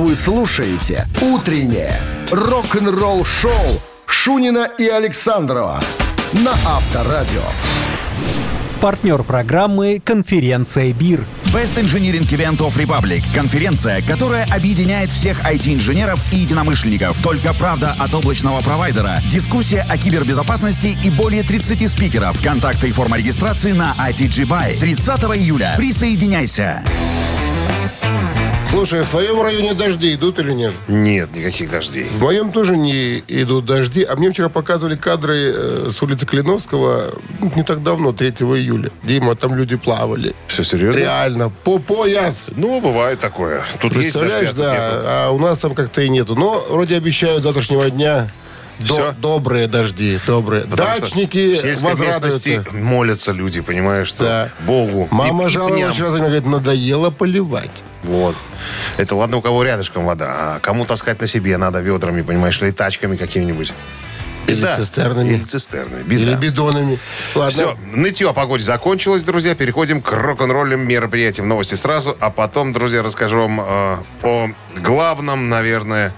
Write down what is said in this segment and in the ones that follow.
Вы слушаете «Утреннее рок-н-ролл-шоу» Шунина и Александрова на Авторадио. Партнер программы «Конференция БИР». Best Engineering Event of Republic – конференция, которая объединяет всех IT-инженеров и единомышленников. Только правда от облачного провайдера, дискуссия о кибербезопасности и более 30 спикеров. Контакты и форма регистрации на ITG Buy. 30 июля. Присоединяйся. Слушай, в твоем районе дожди идут или нет? Нет, никаких дождей. В моем тоже не идут дожди. А мне вчера показывали кадры э, с улицы Клиновского ну, не так давно, 3 июля. Дима, там люди плавали. Все серьезно? Реально, по пояс. Ну, бывает такое. Тут есть Представляешь, дожди, а да. нету. А у нас там как-то и нету. Но вроде обещают завтрашнего дня до- добрые дожди, добрые. Потому что Дачники в сельской местности молятся люди, понимаешь, что Да. Богу. Мама и- и жаловалась пням. вчера, она говорит, надоело поливать. Вот. Это ладно, у кого рядышком вода, а кому таскать на себе надо ведрами, понимаешь, или тачками какими-нибудь. Или Беда. цистернами. Или цистернами. Беда. Или бидонами. Ладно. Все, нытье о погоде закончилось, друзья. Переходим к рок-н-ролльным мероприятиям. Новости сразу, а потом, друзья, расскажу вам э, о главном, наверное,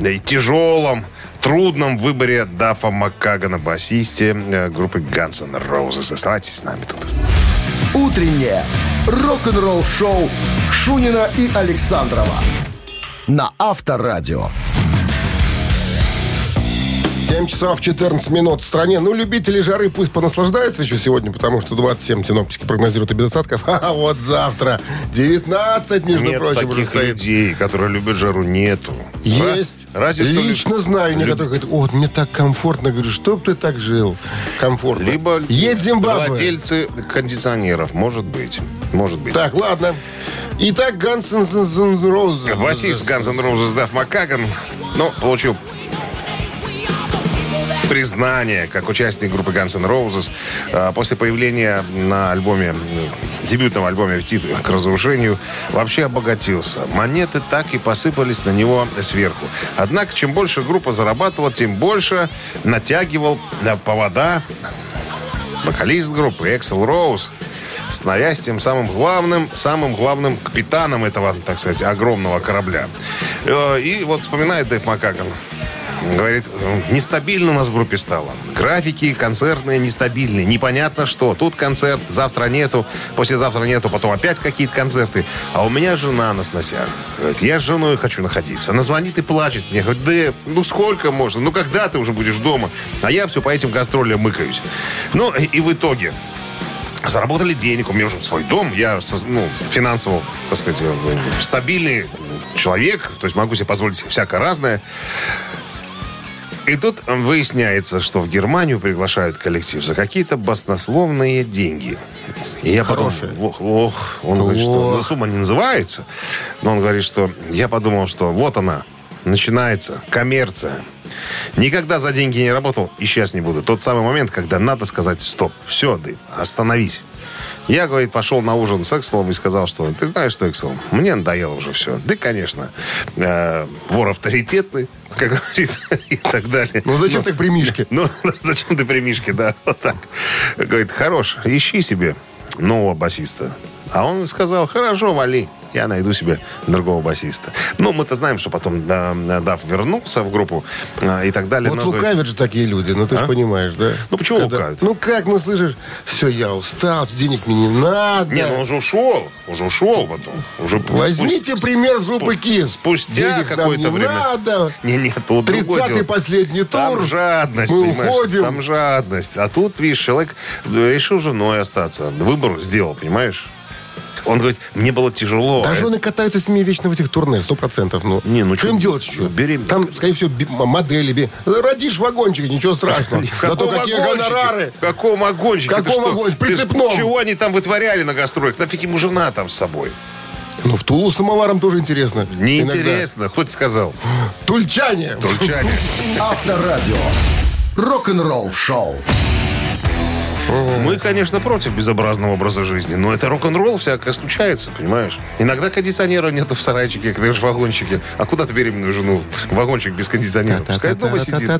и тяжелом, трудном выборе Дафа Маккагана, басисте э, группы Guns N' Roses. Оставайтесь с нами тут. «Утреннее рок-н-ролл-шоу» Шунина и Александрова на Авторадио. 7 часов 14 минут в стране. Ну, любители жары пусть понаслаждаются еще сегодня, потому что 27 синоптики прогнозируют и без осадков. А вот завтра 19, между Нет прочим, уже таких стоит. людей, которые любят жару, нету. Есть. Ра- Разве что Лично люб- знаю люб- некоторых, говорят, о, вот мне так комфортно. Говорю, чтоб ты так жил. Комфортно. Либо Едь Зимбабве. владельцы кондиционеров, может быть. Может быть. Так, ладно. Итак, N' Roses. Басист N' Roses Даф Маккаган, ну, получил признание как участник группы Guns N' Roses а, после появления на альбоме, дебютном альбоме «Аппетит к разрушению» вообще обогатился. Монеты так и посыпались на него сверху. Однако, чем больше группа зарабатывала, тем больше натягивал на повода вокалист группы Эксел Роуз, становясь тем самым главным, самым главным капитаном этого, так сказать, огромного корабля. Э, И вот вспоминает Дэйв Маккаган. Говорит, «Э, нестабильно у нас в группе стало. Графики концертные нестабильные. Непонятно что. Тут концерт, завтра нету, послезавтра нету, потом опять какие-то концерты. А у меня жена на сносях. Говорит, я с женой хочу находиться. Она звонит и плачет мне. Говорит, Дэйв, ну сколько можно? Ну когда ты уже будешь дома? А я все по этим гастролям мыкаюсь. Ну и в итоге заработали денег, у меня уже свой дом, я ну, финансово, так сказать, э, стабильный человек, то есть могу себе позволить всякое разное. И тут выясняется, что в Германию приглашают коллектив за какие-то баснословные деньги. И я Хорошие. подумал, ох, ох, он говорит, что ну, сумма не называется, но он говорит, что я подумал, что вот она, начинается коммерция. Никогда за деньги не работал и сейчас не буду. Тот самый момент, когда надо сказать стоп, все, остановись. Я, говорит, пошел на ужин с Экселом и сказал, что ты знаешь что, Эксел, мне надоело уже все. Да, конечно, э, вор авторитетный, как говорится, и так далее. Ну зачем ты при Мишке? Ну, зачем ты при Мишке, да, вот так. Говорит, хорош, ищи себе нового басиста. А он сказал, хорошо, вали, я найду себе другого басиста. Ну, мы-то знаем, что потом да, Дав вернулся в группу а, и так далее. Вот но, говорит, лукавят же такие люди, ну ты же А? понимаешь, да? Ну, почему Когда- лукавят? Ну как, ну слышишь, все, я устал, денег мне не надо. Не, ну он же ушел, уже ушел потом. Уже Возьмите спу- пример с группы спу- Kiss. Спустя какое-то не время. надо. Не, не, тут другое 30-й дело. последний тур. Там жадность, Мы понимаешь? уходим. Там жадность. А тут, видишь, человек решил женой остаться. Выбор сделал, понимаешь? Он говорит, мне было тяжело. Да а жены катаются с ними вечно в этих турне, сто процентов. Ну, Не, ну что им делать еще? беременна. Там, скорее всего, модели. би- Родишь в вагончике, ничего страшного. Зато какие гонорары. В каком вагончике? В каком вагончике? Прицепном. Чего они там вытворяли на гастролях? Нафиг ему жена там с собой? Ну, в Тулу с самоваром тоже интересно. Неинтересно. Кто тебе сказал? Тульчане. Тульчане. Авторадио. Рок-н-ролл шоу. Мы, конечно, против безобразного образа жизни, но это рок-н-ролл всякое случается, понимаешь? Иногда кондиционера нету в сарайчике, когда же в вагончике. А куда ты беременную жену? В вагончик без кондиционера. Пускай дома сидит.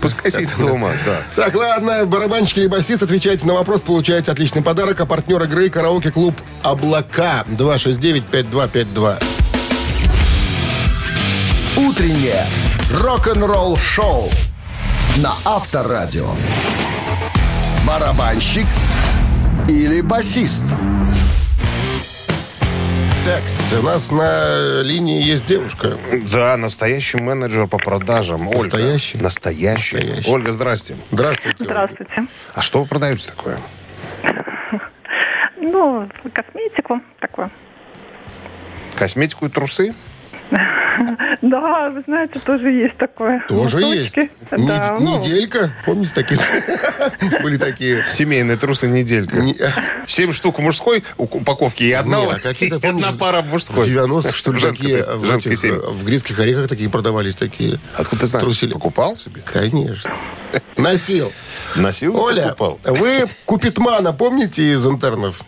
Пускай сидит дома, да. Так, ладно, барабанщик или басист, отвечайте на вопрос, получаете отличный подарок. А партнер игры караоке-клуб «Облака» 269-5252. Утреннее рок-н-ролл-шоу на Авторадио. Барабанщик или басист? Так, у нас на линии есть девушка. Да, настоящий менеджер по продажам. Ольга. Настоящий? Настоящий. Настоящий. Ольга, здрасте. Здравствуйте. Ольга. Здравствуйте. А что вы продаете такое? Ну, косметику такую. Косметику и трусы? Да, вы знаете, тоже есть такое. Тоже есть. Да, ну, Неделька. Помните такие? Были такие. Семейные трусы неделька. Не- Семь штук в мужской упаковке и одна, пара в В мужской. 90-х, что ли, такие, в, э, в грецких орехах такие продавались, такие. Откуда ты знаешь? трусили. Покупал себе? Конечно. Носил. Носил Оля, покупал? вы Купитмана помните из интернов?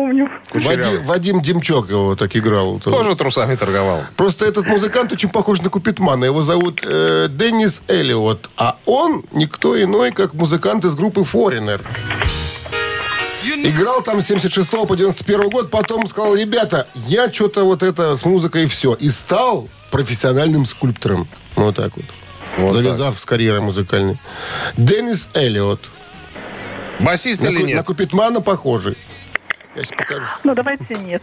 Помню. Вадим, Вадим Демчок его так играл. Тоже трусами торговал. Просто этот музыкант очень похож на Купитмана. Его зовут э, Деннис Эллиот. А он никто иной, как музыкант из группы Foreigner. Играл там с 76 по 91 год, потом сказал, ребята, я что-то вот это с музыкой и все. И стал профессиональным скульптором. Вот так вот. Вот Завязав с карьерой музыкальной. Деннис Эллиот. Басист На, или Ку- на нет? Купитмана похожий. Я сейчас покажу. Ну, давайте нет.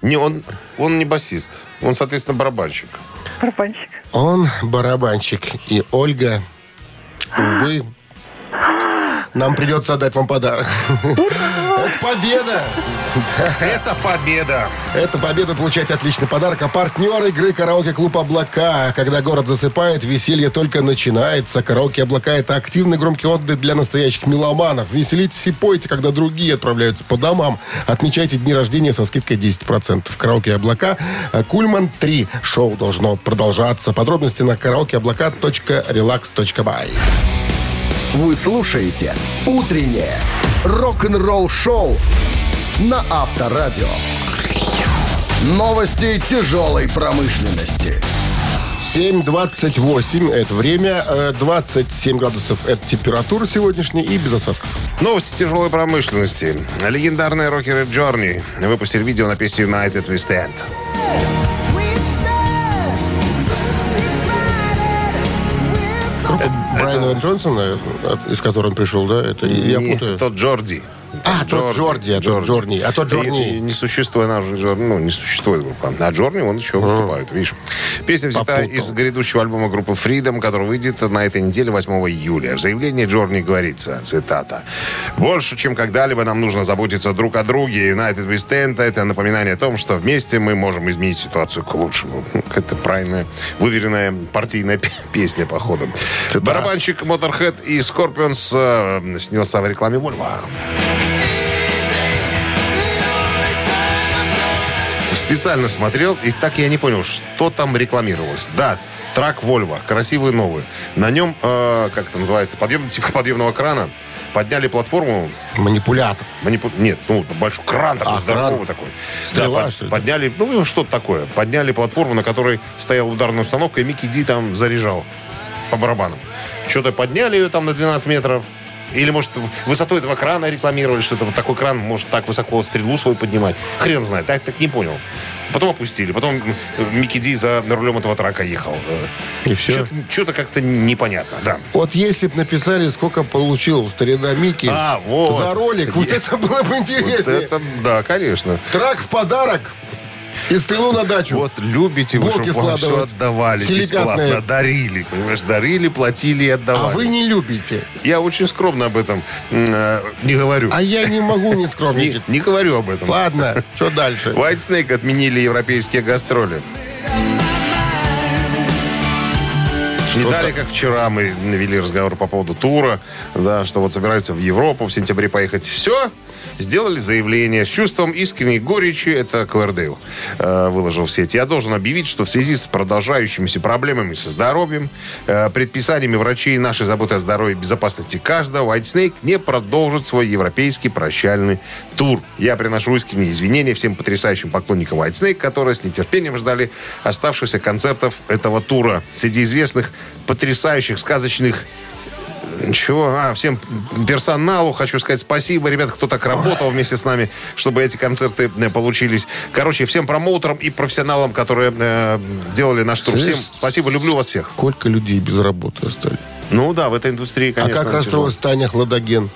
Не, он, он не басист. Он, соответственно, барабанщик. Барабанщик. Он барабанщик. И Ольга, увы, нам придется отдать вам подарок. Это победа! Это победа. Это победа. Получаете отличный подарок. А партнер игры «Караоке-клуб Облака». Когда город засыпает, веселье только начинается. «Караоке Облака» — это активный громкий отдых для настоящих меломанов. Веселитесь и пойте, когда другие отправляются по домам. Отмечайте дни рождения со скидкой 10%. «Караоке Облака» Кульман 3. Шоу должно продолжаться. Подробности на караокеоблака. relax.by. Вы слушаете «Утреннее рок-н-ролл-шоу» на Авторадио. Новости тяжелой промышленности. 7.28 это время, э, 27 градусов это температура сегодняшняя и без осадков. Новости тяжелой промышленности. Легендарные рокеры Джорни выпустили видео на песню United We Stand. Группа Брайана Джонсона, от- из которой он пришел, да? Это я путаю. тот Джорди. А, тот Джорди, а тот Джорни. А тот Джорни. И- и Не существует, она Джор- ну, не существует группа. А Джорни, он еще выступает, видишь. Песня взята Попутал. из грядущего альбома группы Freedom, который выйдет на этой неделе 8 июля. В заявлении Джорни говорится, цитата, «Больше, чем когда-либо нам нужно заботиться друг о друге. United We Stand — это напоминание о том, что вместе мы можем изменить ситуацию к лучшему». Ну, Это правильная, выверенная партийная песня, походу. Барабанщик Motorhead и Scorpions э, снялся в рекламе Volvo. Специально смотрел, и так я не понял, что там рекламировалось. Да, трак Volvo, красивый новый. На нем, э, как это называется, подъем, типа подъемного крана. Подняли платформу, Манипулятор. манипу- нет, ну, большой кран такой, А, здоровый кран. такой. Стрела, Да, под- подняли, ну, что-то такое. Подняли платформу, на которой стояла ударная установка, и Микки Ди там заряжал по барабанам. Что-то подняли ее там на 12 метров. Или, может, высотой этого крана рекламировали, что это вот такой кран может так высоко стрелу свою поднимать. Хрен знает, так, так не понял. Потом опустили. Потом э, Микки Ди за рулем этого трака ехал. Э, И все. Что-то, как-то непонятно, да. Вот если бы написали, сколько получил старина Микки А, вот. за ролик, вот это было бы Вот интереснее. это, да, конечно. Трак в подарок и стрелу на дачу. Вот любите вы, чтобы вам все отдавали бесплатно. Дарили, понимаешь, дарили, платили и а отдавали. вы не любите. Я очень скромно об этом э, не говорю. А я не могу не скромничать. не говорю об этом. Ладно, что дальше? White Snake отменили европейские гастроли. Не далее, как вчера мы вели разговор по поводу тура, да, что вот собираются в Европу в сентябре поехать. Все, сделали заявление с чувством искренней горечи. Это Квердейл э, выложил в сеть. Я должен объявить, что в связи с продолжающимися проблемами со здоровьем, э, предписаниями врачей нашей заботы о здоровье и безопасности каждого, White Snake не продолжит свой европейский прощальный тур. Я приношу искренние извинения всем потрясающим поклонникам White Snake, которые с нетерпением ждали оставшихся концертов этого тура. Среди известных потрясающих сказочных Ничего, а, всем персоналу хочу сказать спасибо, ребят, кто так работал вместе с нами, чтобы эти концерты э, получились. Короче, всем промоутерам и профессионалам, которые э, делали наш тур. Всем спасибо, люблю вас всех. Сколько людей без работы остались? Ну да, в этой индустрии, конечно, а как расстроилась Таня Хладоген?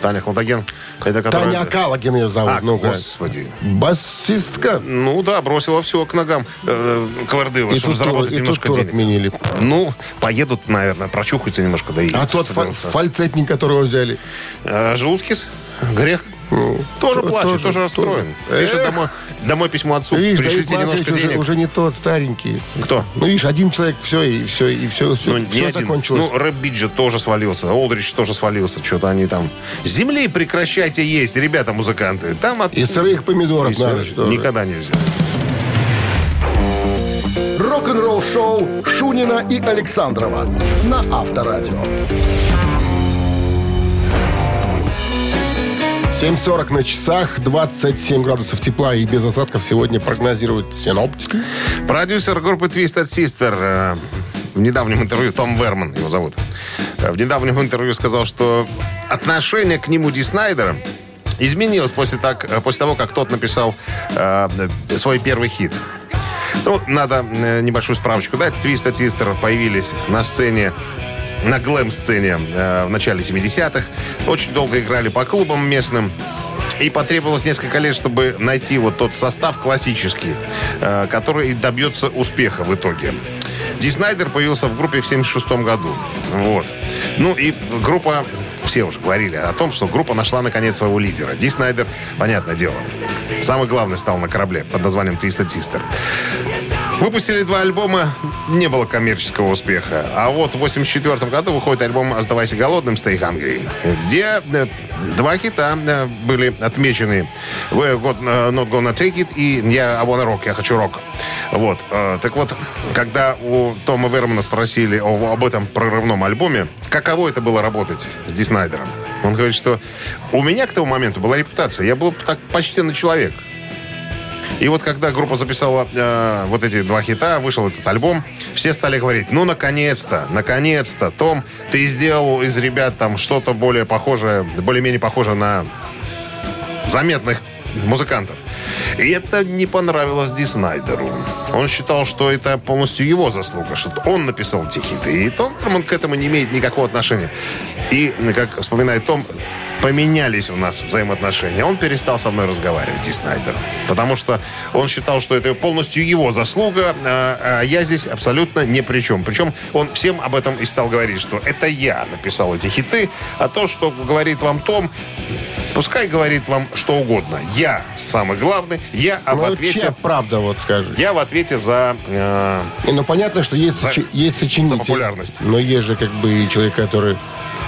Таня Хладоген. Это которая... Таня Акалагин ее зовут. А, ну-ка. господи. Басистка. Ну да, бросила все к ногам э, Квардыла, И чтобы заработать и немножко денег. отменили. Ну, поедут, наверное, прочухаются немножко, да и А тот соберутся. фальцетник, которого взяли. А, Желудкис? Грех? Тоже то- плачет, тоже- тоже, расстроен. Пишет домой, домой письмо отцу. Видишь, Давид Пришлите немножко уже, денег. уже не тот, старенький. Кто? Ну, видишь, один человек, все, и все, и все, все, Ну, не один. закончилось. Ну, Рэп Биджи тоже свалился. Олдрич тоже свалился. Что-то они там... Земли прекращайте есть, ребята, музыканты. Там от... и сырых помидоров И надо, что. Никогда нельзя. Рок-н-ролл шоу Шунина и Александрова на Авторадио. 7.40 на часах, 27 градусов тепла и без осадков сегодня прогнозируют синоптики. Продюсер группы Twisted Sister э, в недавнем интервью, Том Верман его зовут, э, в недавнем интервью сказал, что отношение к нему Ди Снайдера изменилось после, так, э, после того, как тот написал э, свой первый хит. Ну, надо небольшую справочку дать. Twisted Sister появились на сцене на глэм-сцене э, в начале 70-х. Очень долго играли по клубам местным. И потребовалось несколько лет, чтобы найти вот тот состав классический, э, который добьется успеха в итоге. Ди Снайдер появился в группе в 76 году. Вот. Ну и группа, все уже говорили о том, что группа нашла наконец своего лидера. Ди Снайдер, понятное дело, самый главный стал на корабле под названием Twisted Sister. Выпустили два альбома, не было коммерческого успеха. А вот в 84 году выходит альбом «Оставайся голодным» Stay Hungry, где э, два хита э, были отмечены. We're э, Not Gonna Take It и я I Wanna Rock, я хочу рок. Вот. Так вот, когда у Тома Вермана спросили об этом прорывном альбоме, каково это было работать с Снайдером, он говорит, что у меня к тому моменту была репутация. Я был так почтенный человек. И вот когда группа записала э, вот эти два хита, вышел этот альбом, все стали говорить, ну, наконец-то, наконец-то, Том, ты сделал из ребят там что-то более похожее, более-менее похожее на заметных музыкантов. И это не понравилось Ди Снайдеру. Он считал, что это полностью его заслуга, что он написал эти хиты. И Том Верман к этому не имеет никакого отношения. И, как вспоминает Том, поменялись у нас взаимоотношения. Он перестал со мной разговаривать, Ди Снайдер. Потому что он считал, что это полностью его заслуга, а, а я здесь абсолютно ни при чем. Причем он всем об этом и стал говорить, что это я написал эти хиты, а то, что говорит вам Том, пускай говорит вам что угодно. Я самый главный, я об Ну, ответе... чья правда, вот скажи. Я в ответе за... э, И, ну, понятно, что есть, За- есть сочинитель. за популярность. Но есть же как бы и человек, который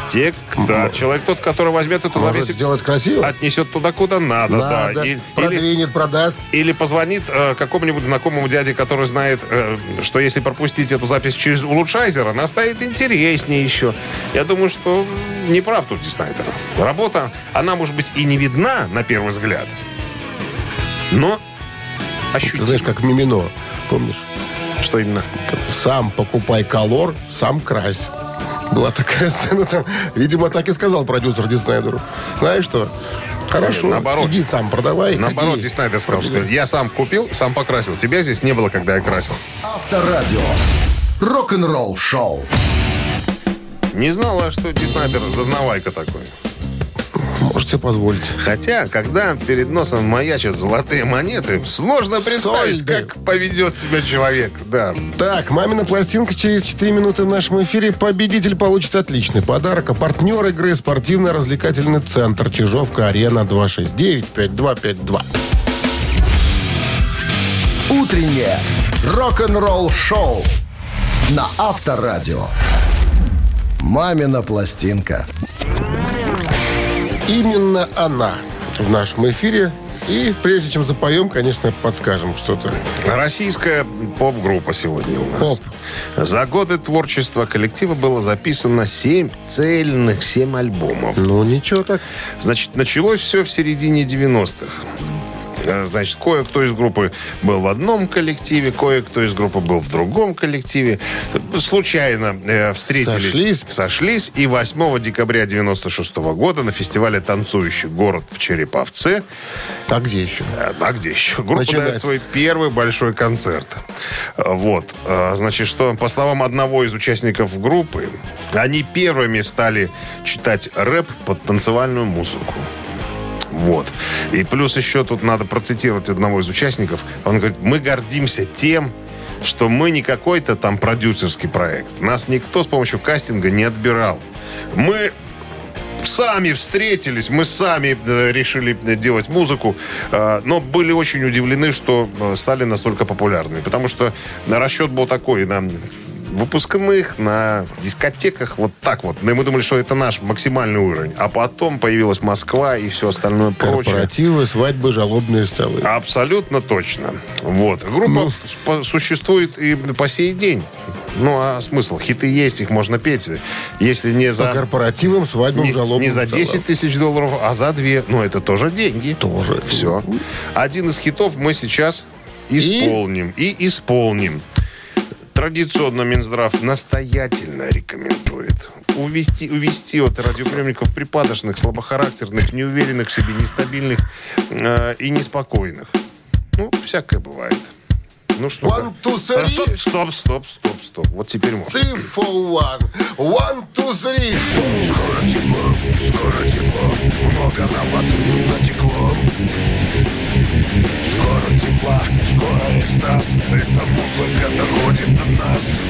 те, да, человек тот, который возьмет эту может запись, сделать красиво. отнесет туда, куда надо, Надо, да. И- или, продвинет, продаст. или позвонит э, какому-нибудь знакомому дяде, который знает, э, что если пропустить эту запись через улучшайзер, она станет интереснее еще. Я думаю, что не прав тут Ди Снайдер. Работа, она может быть и не видна на первый взгляд, но Ты ощутима. знаешь, как Мимино, помнишь? Что именно? Сам покупай колор, сам крась. Была такая сцена там. Видимо, так и сказал продюсер Ди Снайдеру. Знаешь что? Хорошо, Наоборот. иди сам продавай. Наоборот, ходи. Ди Снайдер сказал, что я сам купил, сам покрасил. Тебя здесь не было, когда я красил. Авторадио. Рок-н-ролл шоу. Не знала, что Ди Снайдер зазнавайка такой. Можете позволить. Хотя, когда перед носом маячат золотые монеты, сложно представить, Сольды. как поведет себя человек. Да. Так, мамина пластинка через 4 минуты в нашем эфире. Победитель получит отличный подарок. А партнер игры спортивно-развлекательный центр Чижовка-Арена 269-5252. Утреннее рок-н-ролл шоу на Авторадио. Мамина пластинка. Именно она в нашем эфире. И прежде чем запоем, конечно, подскажем что-то. Российская поп-группа сегодня у нас. Поп. За годы творчества коллектива было записано 7 цельных 7 альбомов. Ну, ничего так. Значит, началось все в середине 90-х. Э, Значит, кое-кто из группы был в одном коллективе, кое-кто из группы был в другом коллективе. Случайно э, встретились, Сошлись. сошлись, и 8 декабря 96 года на фестивале «Танцующий город» в Череповце А где еще? а а где еще? Группа Начинать. дает свой первый большой концерт. А, Вот. Значит, что, по словам одного из участников группы, они первыми стали читать рэп под танцевальную музыку. Вот. И плюс еще тут надо процитировать одного из участников. Он говорит, мы гордимся тем, что мы не какой-то там продюсерский проект. Нас никто с помощью кастинга не отбирал. Мы сами встретились, мы сами э, решили делать музыку, э, но были очень удивлены, что э, стали настолько популярными, потому что расчет был такой, на выпускных, на дискотеках, вот так вот. И мы думали, что это наш максимальный уровень. А потом появилась Москва и все остальное прочее. Корпоративы, свадьбы, жалобные столы. Абсолютно точно. Вот. Группа спо- существует и по сей день. Ну, а смысл? Хиты есть, их можно петь. Если не По за... корпоративам, свадьбам, Не, жалобным не за столам. 10 тысяч долларов, а за 2. Ну, это тоже деньги. Тоже. Все. Один из хитов мы сейчас исполним. И, исполним. Традиционно Минздрав настоятельно рекомендует увести, увести от радиоприемников припадочных, слабохарактерных, неуверенных в себе, нестабильных э, и неспокойных. Ну, всякое бывает. Ну что? One, two, three. Стоп, стоп, стоп, стоп, стоп. Вот теперь можно. Three, four, one. One, two, three. Скоро тепло, скоро тепло, много нам воды натекло. Скоро тепла, скоро экстаз, эта музыка доходит до нас.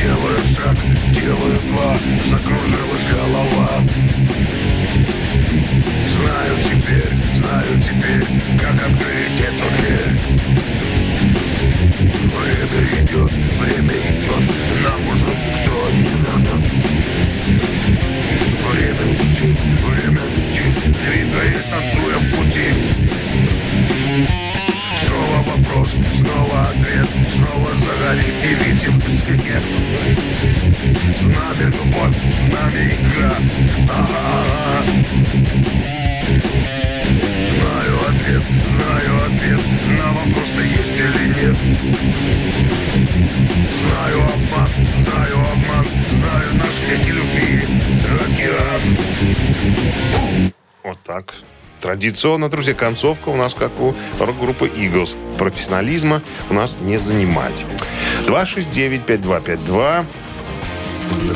Делаю шаг, делаю два, Традиционно, друзья, концовка у нас как у рок-группы Eagles. Профессионализма у нас не занимать. 269-5252.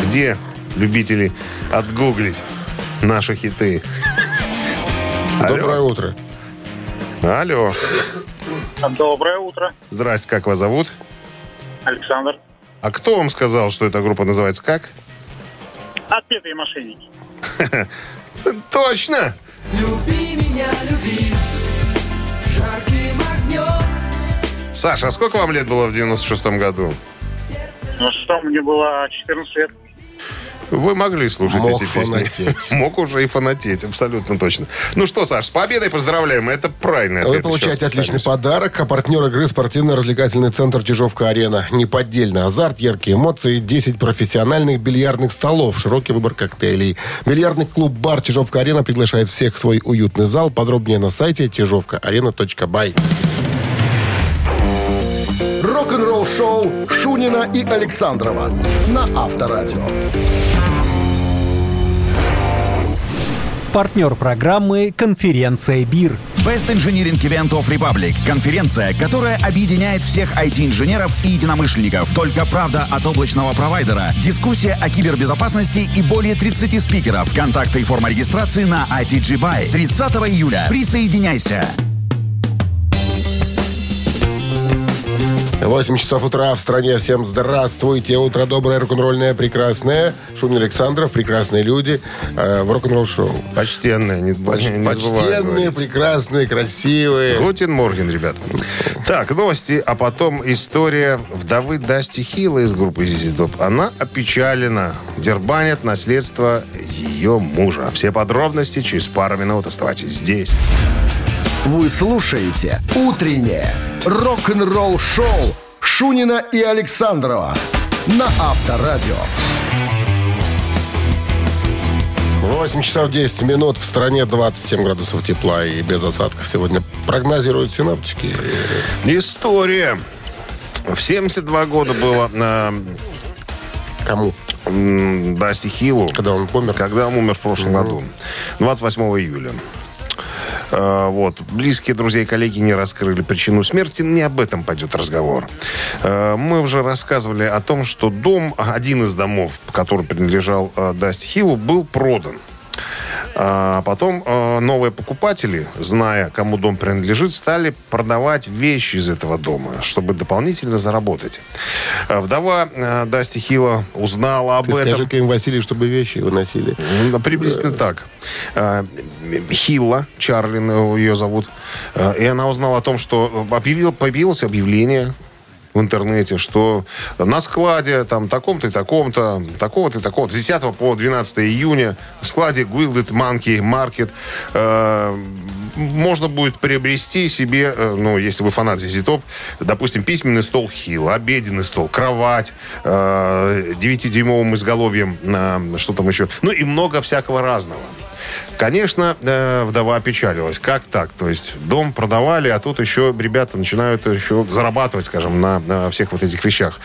Где любители отгуглить наши хиты? Алло. Доброе утро. Алло. Доброе утро, Здрасте, как вас зовут? Александр. А кто вам сказал, что эта группа называется как? Отпетые мошенники. Точно! Саша, а сколько вам лет было в 96-м году? Ну что, мне было 14 лет. Вы могли слушать Мог эти песни. фанатеть. Мог уже и фанатеть, абсолютно точно. Ну что, Саш, с победой поздравляем. Это правильный ответ. Вы получаете отличный подарок. А партнер игры спортивно-развлекательный центр Чижовка-Арена. Неподдельный азарт, яркие эмоции, 10 профессиональных бильярдных столов, широкий выбор коктейлей. Бильярдный клуб-бар Чижовка-Арена приглашает всех в свой уютный зал. Подробнее на сайте чижовкаарена.бай. Рок-н-ролл-шоу Шунина и Александрова на Авторадио. Партнер программы «Конференция БИР». Best Engineering Event of Republic – конференция, которая объединяет всех IT-инженеров и единомышленников. Только правда от облачного провайдера, дискуссия о кибербезопасности и более 30 спикеров. Контакты и форма регистрации на ITG Buy. 30 июля. Присоединяйся. 8 часов утра в стране. Всем здравствуйте. Утро доброе, рок-н-ролльное, прекрасное. Шунин Александров, прекрасные люди э, в рок-н-ролл шоу. Почтенные, не, Поч- не Почтенные, говорить. прекрасные, красивые. Гутин Морген, ребят. Так, новости, а потом история вдовы Дасти Хилла из группы ZZ Top. Она опечалена. Дербанят наследство ее мужа. Все подробности через пару минут. Оставайтесь здесь. Вы слушаете «Утреннее рок-н-ролл-шоу» Шунина и Александрова на Авторадио. 8 часов 10 минут. В стране 27 градусов тепла и без осадков сегодня прогнозируют синаптики. История. В 72 года было э, Кому? м, Дасти Хиллу. Когда он помер? Когда он умер в прошлом году. 28 июля. Э, Вот. Близкие друзья и коллеги не раскрыли причину смерти. Не об этом пойдет разговор. Э, Мы уже рассказывали о том, что дом, один из домов, который принадлежал э, Дасти Хиллу, был продан. А потом э, новые покупатели, зная, кому дом принадлежит, стали продавать вещи из этого дома, чтобы дополнительно заработать. Э, Вдова э, Дасти Хилла узнала об Ты этом. скажи-ка им, Василий, чтобы вещи выносили. Приблизительно так. Э, Хилла, Чарлин ее зовут. Э, И она узнала о том, что объявил, появилось объявление в интернете, что на складе там таком-то и таком-то, такого-то и такого, с 10 по 12 июня в складе Guilded Monkey Market э, можно будет приобрести себе, э, ну, если вы фанат ZZ Top, допустим, письменный стол Хилл, обеденный стол, кровать, э, 9-дюймовым изголовьем, э, что там еще, ну и много всякого разного. Конечно, э, вдова опечалилась. Как так? То есть дом продавали, а тут еще ребята начинают еще зарабатывать, скажем, на, на всех вот этих вещах.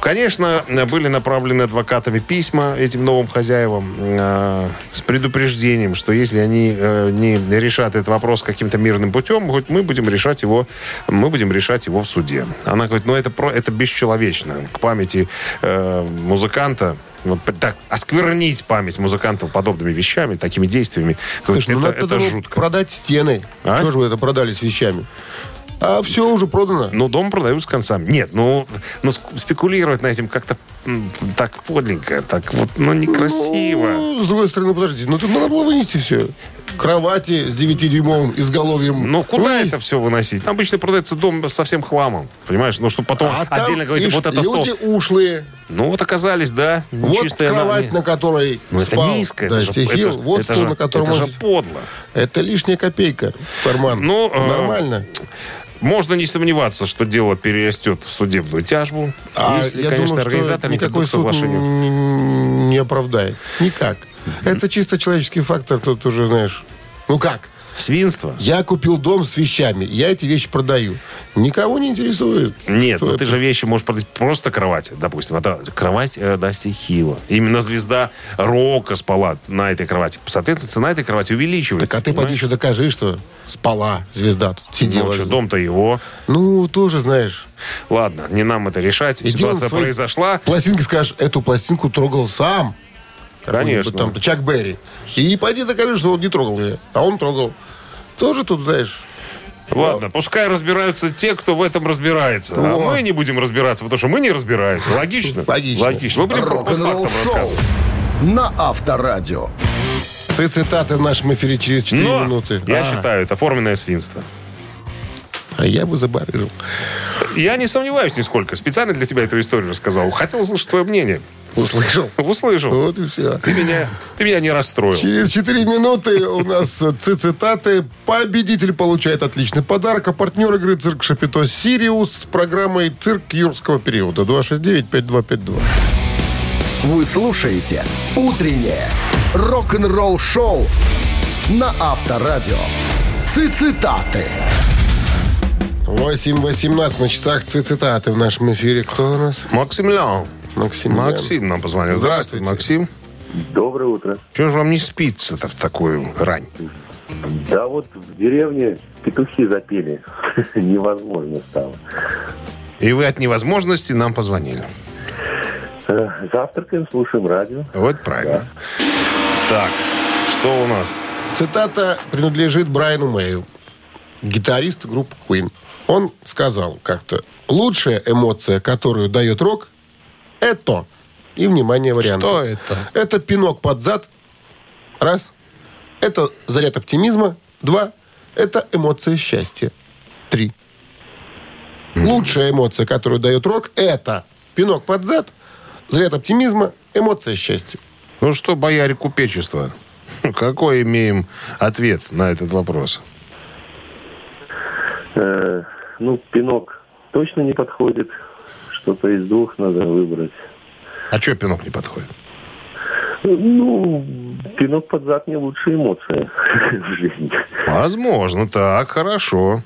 Конечно, были направлены адвокатами письма этим новым хозяевам э, с предупреждением, что если они э, не решат этот вопрос каким-то мирным путем, хоть мы будем решать его, мы будем решать его в суде. Она говорит, ну это, про, это бесчеловечно. К памяти музыканта вот так осквернить память музыкантов подобными вещами, такими действиями, Слушай, ну это, надо это было жутко. продать стены. А? Что же вы это продали с вещами? А все уже продано. Ну, дом продают с концами. Нет, ну, ну спекулировать на этим как-то так подленько, так вот, ну, некрасиво. Ну, с другой стороны, подождите, ну тут надо было вынести все. Кровати с 9-дюймовым изголовьем. Ну, куда Вынести. это все выносить? Там обычно продается дом со всем хламом, понимаешь? Ну, чтобы потом А отдельно говорить, вот это стол. люди ушлые. Ну, вот оказались, да, Вот кровать, на- на которой Ну, это спал низко, это же, это- вот это стол, же- на котором это же подло. Это лишняя копейка в карман. Ну, э, Нормально. Можно не сомневаться, что дело перерастет в судебную тяжбу, А если, я конечно, думаю, организаторы не придут к соглашению. не оправдает. Никак. Это чисто человеческий фактор, тут уже, знаешь... Ну как? Свинство? Я купил дом с вещами, я эти вещи продаю. Никого не интересует. Нет, ну это. ты же вещи можешь продать просто кровать, допустим. Это кровать э, Дасти Хилла. Именно звезда рока спала на этой кровати. Соответственно, цена этой кровати увеличивается. Так а ты поди еще докажи, что спала звезда тут, сидела. Ну, дом-то его. Ну, тоже, знаешь. Ладно, не нам это решать. Он Ситуация произошла. Пластинки скажешь, эту пластинку трогал сам. Конечно. Там, Чак Берри. И пойди докажи, что он не трогал ее. А он трогал. Тоже тут, знаешь... Ладно, пускай разбираются те, кто в этом разбирается. А Вот. мы не будем разбираться, потому что мы не разбираемся. Логично? Логично. Логично. Мы будем по шоу рассказывать. на Авторадио. Ци- Цитаты в нашем эфире через 4 Но, минуты. я А, считаю, это оформленное свинство. А я бы забарыжил. Я не сомневаюсь нисколько. Специально для тебя эту историю рассказал. Хотел услышать твое мнение. Услышал? Услышал. Вот и все. Ты меня, ты меня не расстроил. Через 4 минуты у нас цитаты. Победитель получает отличный подарок. А партнер игры «Цирк Шапито» Сириус с программой «Цирк юрского периода». 269-5252. Вы слушаете «Утреннее рок-н-ролл-шоу» на Авторадио. Цитаты. 8.18 на часах цитаты в нашем эфире. Кто у нас? Максимлян. Максим. Максим нам позвонил. Здравствуйте, Здравствуйте. Максим. Доброе утро. Чего же вам не спится-то в такую рань? Да вот в деревне петухи запели. Невозможно стало. И вы от невозможности нам позвонили. Э, Завтракаем, слушаем радио. Вот правильно. Так, что у нас? Цитата принадлежит Брайану Мэю, гитарист группы Queen. Он сказал как-то, лучшая эмоция, которую дает рок, это, и, внимание, варианты. Что это? Это пинок под зад, раз. Это заряд оптимизма, два. Это эмоция счастья, три. Лучшая эмоция, которую дает рок, это пинок под зад, заряд оптимизма, эмоция счастья. Ну что, бояре купечества, какой имеем ответ на этот вопрос? Ну, пинок точно не подходит. Что-то из двух надо выбрать. А что пинок не подходит? Ну, пинок под зад не лучшая эмоция в жизни. Возможно, так, хорошо.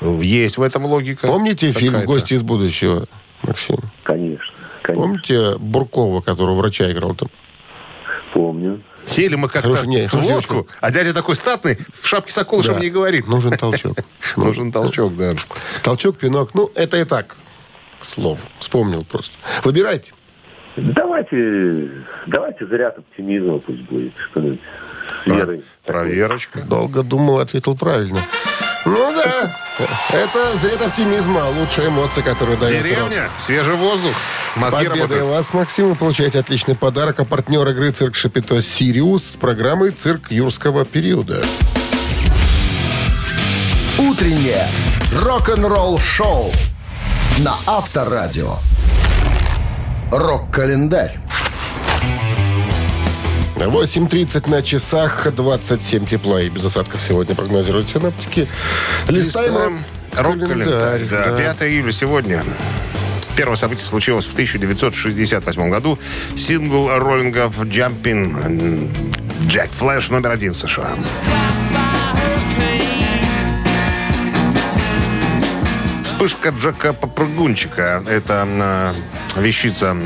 Есть в этом логика. Помните фильм? «Гости из будущего», Максим? Конечно, конечно. Помните Буркова, которого врача играл там? Помню. Сели мы как-то Хорошо, не, в лодку, а дядя такой статный, в шапке соколышем Да. не говорит. Нужен толчок. Нужен толчок, да. Толчок, пинок. Ну, это и так. К слову. Вспомнил просто. Выбирайте. Давайте, давайте заряд оптимизма пусть будет. Что-нибудь верой. Проверочка. Долго думал, ответил правильно. Ну да, это заряд оптимизма, лучшая эмоция, которую дает рок. Деревня, свежий воздух, С мозги победой работают. вас, Максим, вы получаете отличный подарок. А партнер игры «Цирк Шапито Сириус» с программой «Цирк юрского периода». Утреннее рок-н-ролл-шоу на Авторадио. Рок-календарь. 8.30 на часах, 27 тепла и без осадков сегодня прогнозируют синаптики. Листаем Рок-календарь. Да, да. 5 июля сегодня. Первое событие случилось в 1968 году. Сингл роллингов «Jumpin' Джек Флэш» номер один в США. Вспышка Джека Попрыгунчика. Это э, вещица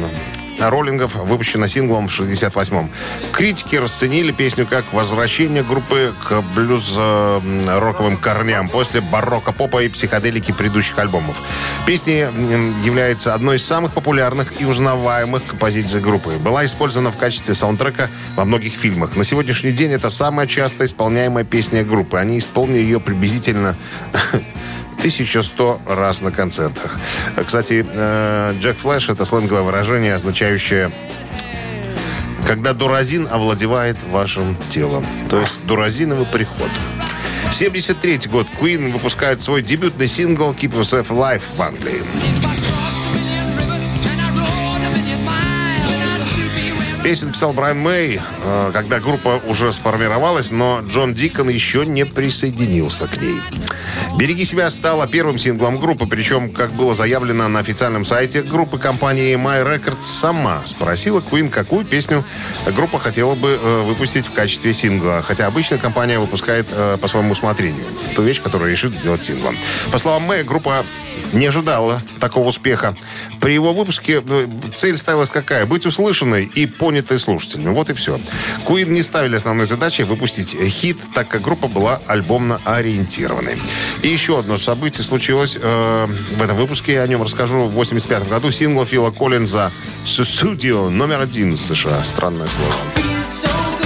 роллингов, выпущена синглом в 68-м. Критики расценили песню как возвращение группы к блюз-роковым корням после барокко попа и психоделики предыдущих альбомов. Песня является одной из самых популярных и узнаваемых композиций группы. Была использована в качестве саундтрека во многих фильмах. На сегодняшний день это самая часто исполняемая песня группы. Они исполнили ее приблизительно 1100 раз на концертах. Кстати, э, Джек Флэш — это сленговое выражение, означающее когда дуразин овладевает вашим телом. То есть дуразиновый приход. 73 год. Queen выпускает свой дебютный сингл «Keep Yourself Alive» в Англии. Песню написал Брайан Мэй, э, когда группа уже сформировалась, но Джон Дикон еще не присоединился к ней. «Береги себя» стала первым синглом группы, причем, как было заявлено на официальном сайте группы, компания My Records сама спросила Queen, какую песню группа хотела бы э, выпустить в качестве сингла. Хотя обычно компания выпускает э, по своему усмотрению ту вещь, которую решит сделать синглом. По словам Мэй, группа не ожидала такого успеха. При его выпуске э, цель ставилась какая? Быть услышанной и понятой слушателями. Вот и все. Queen не ставили основной задачей выпустить хит, так как группа была альбомно ориентированной. И еще одно событие случилось э, в этом выпуске. Я о нем расскажу. В 85 году сингл Фила Коллинза «Sussudio» номер один в США. Странное слово.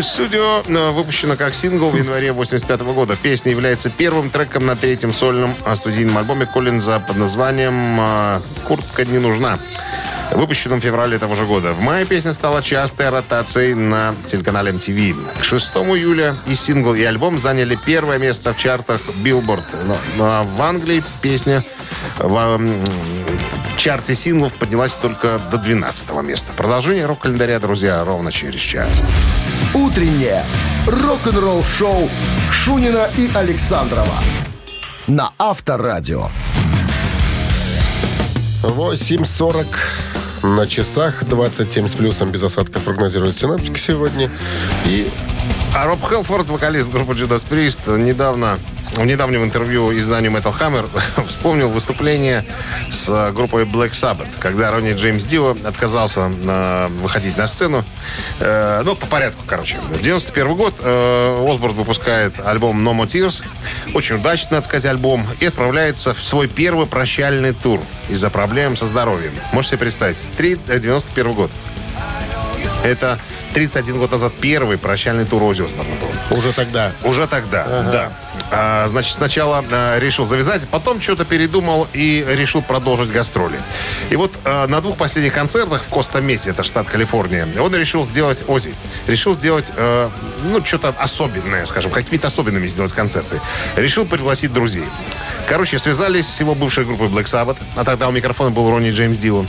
Studio выпущена как сингл в январе 85 года. Песня является первым треком на третьем сольном а, студийном альбоме Коллинза под названием а, «Куртка не нужна». Выпущенном в феврале того же года. В мае песня стала частой ротацией на телеканале MTV. К 6 июля и сингл, и альбом заняли первое место в чартах Billboard. Но- в Англии песня в м, чарте синглов поднялась только до 12 места. Продолжение рок-календаря, друзья, ровно через час. Утреннее рок-н-ролл-шоу Шунина и Александрова на Авторадио. 8.40 на часах, 27 с плюсом без осадков прогнозируют синаптики сегодня. И А Роб Хелфорд, вокалист группы Judas Priest, недавно, в недавнем интервью изданию Metal Hammer вспомнил выступление с э, группой Black Sabbath, когда Ронни Джеймс Дио отказался э, выходить на сцену. Э, ну, по порядку, короче. 91 год э, Осборд выпускает альбом No More Tears. Очень удачный, надо сказать, альбом. И отправляется в свой первый прощальный тур из-за проблем со здоровьем. Можете себе представить. Три- э, 91 год. Это 31 год назад первый прощальный тур Оззи Осборна был. уже тогда Уже тогда, да. А, значит, сначала а, решил завязать, потом что-то передумал и решил продолжить гастроли. И вот а, на двух последних концертах в Коста-Месте, это штат Калифорния, он решил сделать, Ози, решил сделать, ну, что-то особенное, скажем, какими-то особенными сделать концерты. Решил пригласить друзей. Короче, связались с его бывшей группой Black Sabbath, а тогда у микрофона был Ронни Джеймс Дио.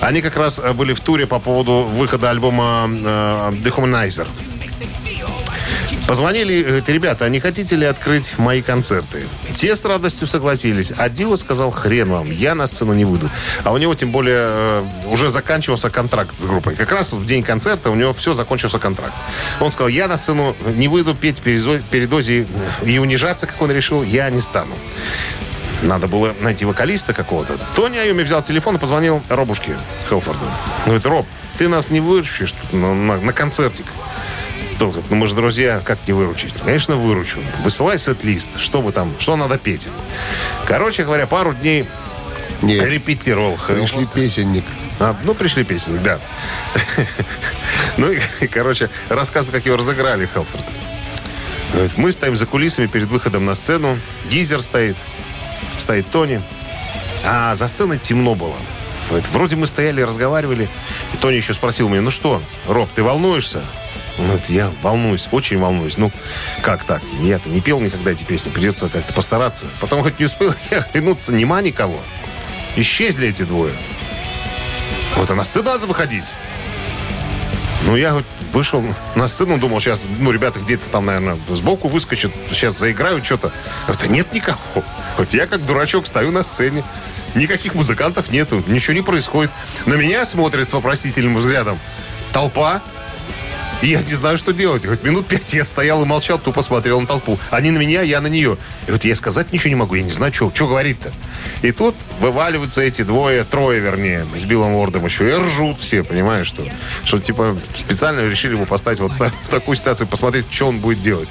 Они как раз были в туре по поводу выхода альбома э, Dehumanizer. Позвонили, говорит, ребята, а не хотите ли открыть мои концерты? Те с радостью согласились. А Дио сказал, хрен вам, я на сцену не выйду. А у него, тем более, э, уже заканчивался контракт с группой. Как раз в день концерта у него все, закончился контракт. Он сказал, я на сцену не выйду петь перезо- перед Оззи и унижаться, как он решил, я не стану. Надо было найти вокалиста какого-то. Тони Айоми взял телефон и позвонил Робушке Хелфорду. Говорит, Роб, ты нас не выручишь на, на- на концертик? Говорит, ну мы же друзья, как не выручить? Конечно, выручу. Высылай сет-лист, что вы там, что надо петь. Короче говоря, пару дней Нет, репетировал пришли Хелфорд. песенник. А, ну, пришли песни, да. Ну, и, короче, рассказывал, как его разыграли Хелфорд. Говорит, мы стоим за кулисами перед выходом на сцену. Гизер стоит. Стоит Тони. А за сценой темно было. Говорит, вроде мы стояли разговаривали. И Тони еще спросил меня, ну что, Роб, ты волнуешься? Он говорит, я волнуюсь, очень волнуюсь. Ну, как так? Я-то не пел никогда эти песни, придется как-то постараться. Потом хоть не успел я оглянуться, нема никого. Исчезли эти двое. Вот а на сцену надо выходить. Ну, я вышел на сцену, думал, сейчас, ну, ребята где-то там, наверное, сбоку выскочат, сейчас заиграют что-то. Это нет никого. Вот я как дурачок стою на сцене. Никаких музыкантов нету, ничего не происходит. На меня смотрят с вопросительным взглядом. Толпа. И я не знаю, что делать. Хоть минут пять я стоял и молчал, тупо смотрел на толпу. Они на меня, я на нее. И вот я сказать ничего не могу, я не знаю, что, что говорить-то. И тут вываливаются эти двое, трое, вернее, с Биллом Уордом еще. И ржут все, понимаешь, что, что типа специально решили его поставить вот в та- в такую ситуацию, посмотреть, что он будет делать.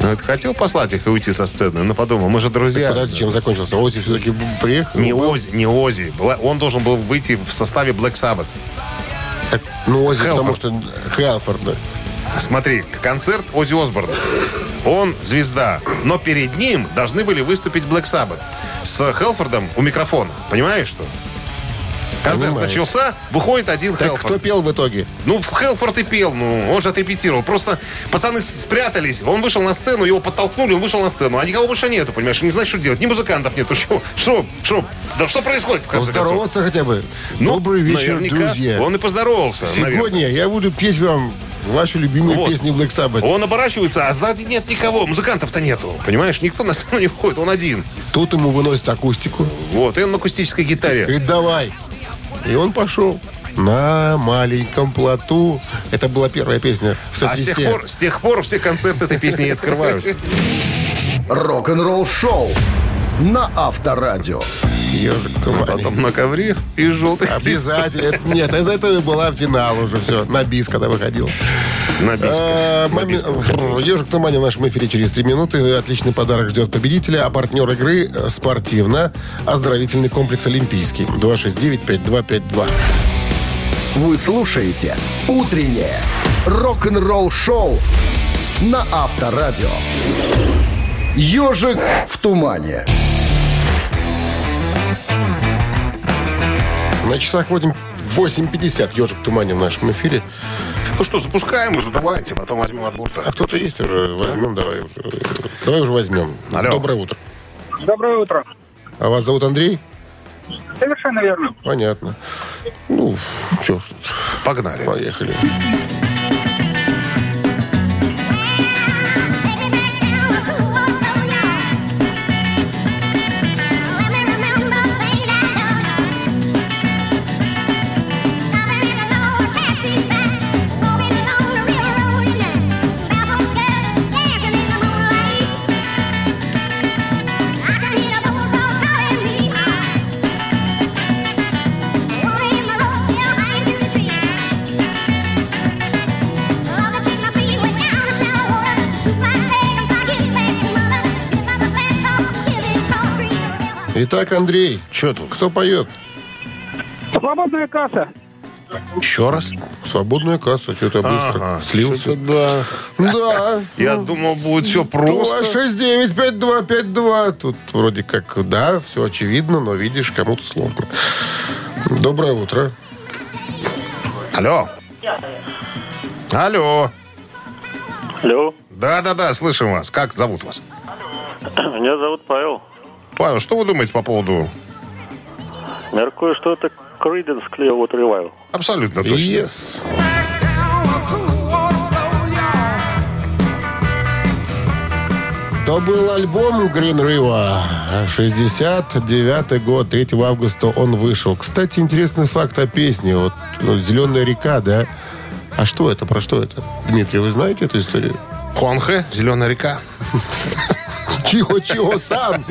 Ну, это хотел послать их и уйти со сцены, но подумал, мы же друзья. Подожди, чем закончился? Ози все-таки приехал? Не Ози, не Ози. Он должен был выйти в составе Black Sabbath. Ну, Ози, Хелфорд. потому что Хелфорд, да. Смотри, концерт Ози Осборна. Он звезда, но перед ним должны были выступить Black Sabbath с Хелфордом у микрофона. Понимаешь, что? Концерт Понимаю. начался, выходит один Так Хелфорд. кто пел в итоге? Ну, Хелфорд и пел, ну, он же отрепетировал. Просто пацаны спрятались, он вышел на сцену, его подтолкнули, он вышел на сцену, а никого больше нету, понимаешь, и не знает, что делать. Ни музыкантов нету, что, что, что, да что происходит в конце концов? Поздороваться хотя бы. Ну, Добрый вечер, наверняка. друзья. Он и поздоровался, наверное. Сегодня я буду петь вам ваши любимые Вот. песни Black Sabbath. Он оборачивается, а сзади нет никого, музыкантов-то нету. Понимаешь, никто на сцену не входит, он один. Тут ему выносят акустику. Вот, и он на акустической гитаре. Говорит, давай. И он пошел. На маленьком плоту. Это была первая песня в А с тех, пор, с тех пор все концерты этой песни и открываются. Рок-н-ролл шоу на Авторадио. «Ежик в тумане». Потом на ковре и желтый Обязательно. Нет, из этого была финал уже все. На бис, когда выходил. На биске выходил. Ежик в тумане в нашем эфире через 3 минуты. Отличный подарок ждет победителя. А партнер игры э, спортивно-оздоровительный комплекс «Олимпийский». 269-5252. Вы слушаете «Утреннее рок-н-ролл-шоу» на Авторадио. «Ежик в тумане». На часах 8 8.50 «Ежик в тумане» в нашем эфире. Ну что, запускаем уже, давайте, потом возьмем от А кто-то есть уже? Возьмем, давай уже. Давай уже возьмем. Алло. Доброе утро. Доброе утро. А вас зовут Андрей? Совершенно верно. Понятно. Ну, что ж тут. Погнали. Поехали. Итак, Андрей, Что тут? кто поет? Свободная касса. Еще раз? Свободная касса. Что-то быстро Ага, слился. что-то Да. Да. Я думал, будет все просто. 269-5252. Тут вроде как, да, все очевидно, но видишь, кому-то сложно. Доброе утро. Алло. Алло. Алло, Да-да-да, слышим вас. Как зовут вас? меня зовут Павел. Павел, что вы думаете по поводу... Меркую, что это Creedence Clearwater Revival. Абсолютно точно. Yes. То был альбом Green River. 69 год, 3 августа он вышел. Кстати, интересный факт о песне. Вот ну, «Зеленая река», да? А что это? Про что это? Дмитрий, вы знаете эту историю? Хуанхэ, Зеленая река. Чего-чего сам?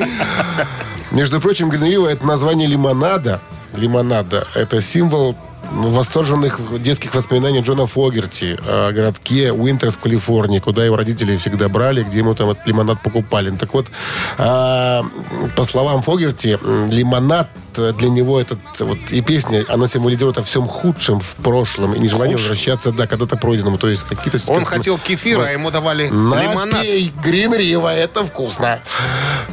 Между прочим, River это название лимонада. Лимонада. Это символ восторженных детских воспоминаний Джона Фогерти о городке Уинтерс в Калифорнии, куда его родители всегда брали, где ему там этот лимонад покупали. Так вот, а, по словам Фогерти, лимонад для него этот вот и песня, она символизирует о всем худшем в прошлом и нежелание Худшем? возвращаться, да, когда-то пройденному. То есть какие-то... Он хотел кефира, а ему давали лимонад. Напей Грин Рива, это вкусно.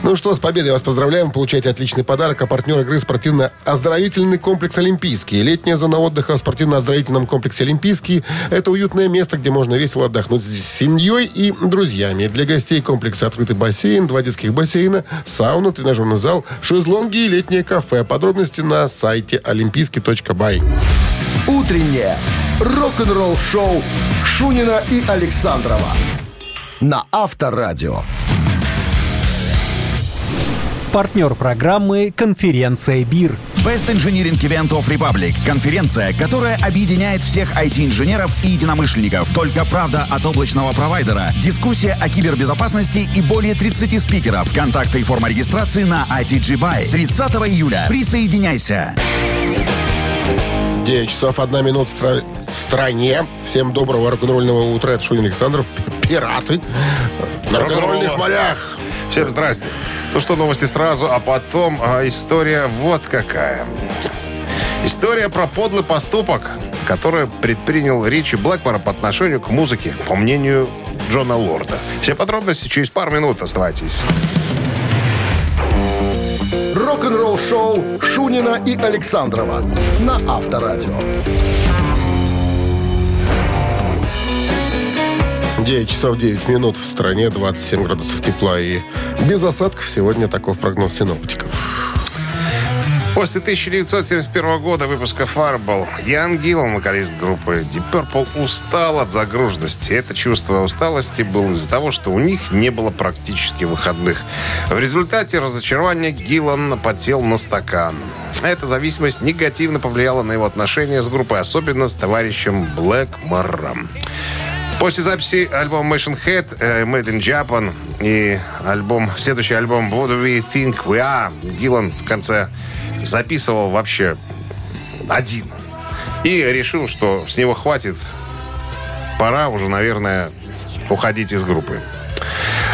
Ну что, с победой вас поздравляем. Получайте отличный подарок. А партнер игры спортивно-оздоровительный комплекс «Олимпийский». Летняя зона отдыха в спортивно-оздоровительном комплексе «Олимпийский» – это уютное место, где можно весело отдохнуть с семьей и друзьями. Для гостей комплекса открытый бассейн, два детских бассейна, сауна, тренажерный зал, шезлонги и летнее кафе. Подробности на сайте олимпийский.бай. Утреннее рок-н-ролл-шоу Шунина и Александрова на Авторадио. Партнер программы «Конференция БИР». Best Engineering Event of Republic – конференция, которая объединяет всех IT-инженеров и единомышленников. Только правда от облачного провайдера, дискуссия о кибербезопасности и более 30 спикеров. Контакты и форма регистрации на ITG Buy. 30 июля. Присоединяйся. 9 часов 1 минут в, стра- в стране. Всем доброго рок-н-ролльного утра. Это Шунин Александров. Пираты. На рок-н-ролльных морях. Всем здрасте. Ну что, новости сразу, а потом а, история вот какая. История про подлый поступок, который предпринял Ричи Блэкмора по отношению к музыке, по мнению Джона Лорда. Все подробности через пару минут. Оставайтесь. Рок-н-ролл-шоу Шунина и Александрова на Авторадио. 9 часов 9 минут в стране, 27 градусов тепла и без осадков. Сегодня таков прогноз синоптиков. После 1971 года выпуска Fireball Ян Гиллан, вокалист группы Deep Purple, устал от загруженности. Это чувство усталости было из-за того, что у них не было практически выходных. В результате разочарования Гиллан потел на стакан. Эта зависимость негативно повлияла на его отношения с группой, особенно с товарищем Блэкмором. После записи альбома Machine Head, э, Made in Japan и альбом, следующий альбом What Do We Think We Are, Гиллан в конце записывал вообще один. И решил, что с него хватит. Пора уже, наверное, уходить из группы.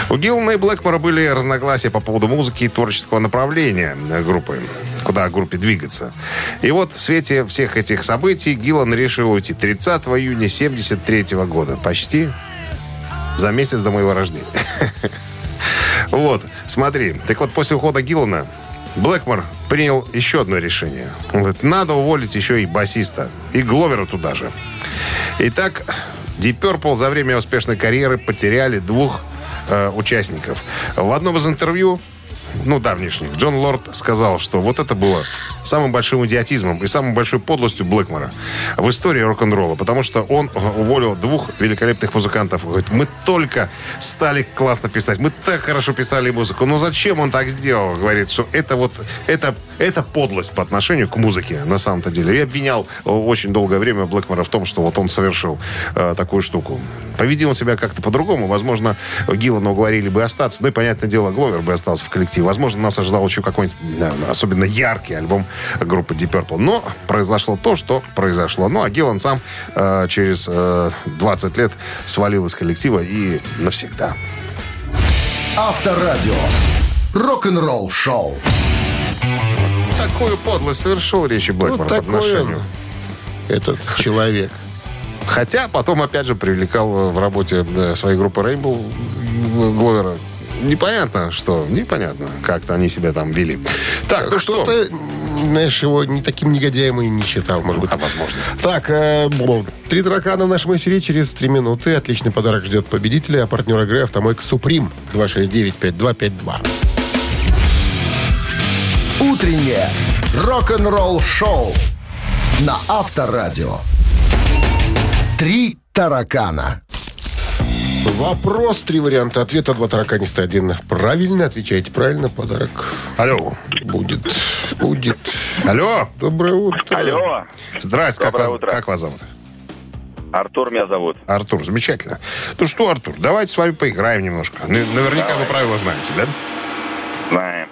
У Гиллана и Блэкмора были разногласия по поводу музыки и творческого направления группы, куда группе двигаться. И вот в свете всех этих событий Гиллан решил уйти 30 июня 73 года. Почти за месяц до моего рождения. Вот, смотри. Так вот, после ухода Гиллана Блэкмор принял еще одно решение. Он говорит, надо уволить еще и басиста. И Гловера туда же. Итак, Deep Purple за время успешной карьеры потеряли двух э, участников. В одном из интервью, ну, давнишних, Джон Лорд сказал, что вот это было самым большим идиотизмом и самой большой подлостью Блэкмора в истории рок-н-ролла, потому что он уволил двух великолепных музыкантов. Говорит, мы только стали классно писать, мы так хорошо писали музыку, но зачем он так сделал? Говорит, что это вот, это, это подлость по отношению к музыке на самом-то деле. И обвинял э, очень долгое время Блэкмора в том, что вот он совершил э, такую штуку. Поведил он себя как-то по-другому. Возможно, Гиллана уговорили бы остаться. Ну и, понятное дело, Гловер бы остался в коллективе. Возможно, нас ожидал еще какой-нибудь особенно яркий альбом группы Deep Purple. Но произошло то, что произошло. Ну, а Гиллан сам э, через э, 20 лет свалил из коллектива и навсегда. Авторадио. Рок-н-ролл шоу. Такую подлость совершил Ричи Блэкмор Вот по отношению. этот человек. Хотя потом, опять же, привлекал в работе э, своей группы Rainbow Гловера. Непонятно, что. Непонятно, как-то они себя там вели. Так, ну что? Кто-то, знаешь, его не таким негодяем и не считал, может быть. А возможно. Так, э, три таракана в нашем эфире через три минуты. Отличный подарок ждет победителя, а партнер игры «Автомойка Суприм» 269-5252. Утреннее рок-н-ролл шоу на Авторадио. Три таракана. Вопрос, три варианта ответа, два тараканиста, один правильно. Отвечаете правильно, подарок Алло. будет. Будет. Алло. Доброе утро. Алло, Здрасте, как Доброе вас, утро. как вас зовут? Артур меня зовут. Артур, замечательно. Ну что, Артур, давайте с вами поиграем немножко. Н- Наверняка вы правила знаете, да? Знаем.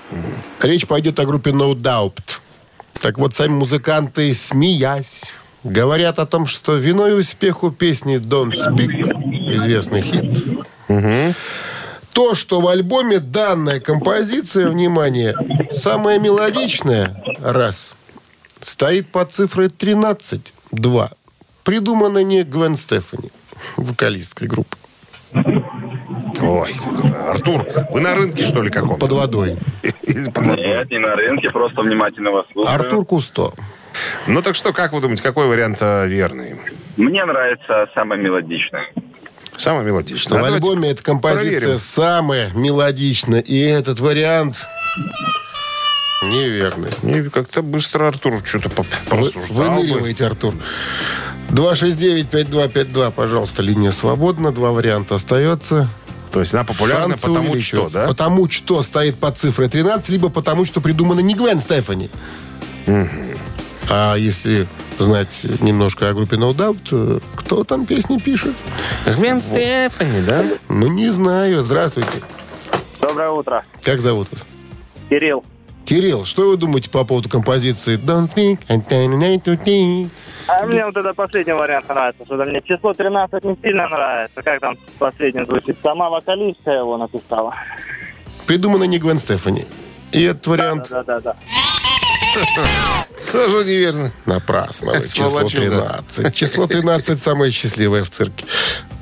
Речь пойдет о группе No Doubt. Так вот, сами музыканты, смеясь, говорят о том, что виной успеху песни Don't Speak, известный хит, то, что в альбоме данная композиция, внимание, самая мелодичная, раз, стоит под цифрой 13, два. Придумана не Гвен Стефани, вокалисткой группы. Ой, Артур, вы на рынке, что ли, каком? Под водой. Или под водой? Нет, не на рынке, просто внимательно вас слушаю. Артур Кусто. Ну так что, как вы думаете, какой вариант э, верный? Мне нравится самое мелодичное. Самый мелодичный. В А альбоме эта композиция проверим. самая мелодичная. И этот вариант неверный. Не, как-то быстро Артур что-то по- Вы, порассуждал. бы. выныриваете, Артур. 269-5252, пожалуйста, линия свободна. Два варианта остается. То есть она популярна Шансы потому что, да? Потому что стоит под цифрой 13, либо потому что придумана не Гвен Стефани. А если знать немножко о группе No Doubt, э, кто там песни пишет? Гвен Стефани, да? Ну, не знаю. Здравствуйте. Доброе утро. Как зовут вас? Кирилл. Кирилл, что вы думаете по поводу композиции Don't speak? А мне вот это последний вариант нравится. Что-то мне число 13 не сильно нравится. Как там последний звучит? Сама вокалистка его написала. Придумано не Гвен Стефани. И этот вариант Да-да-да. Тоже неверно. напрасно. вы. Число Сволочуга. 13. Число 13 самое счастливое в цирке.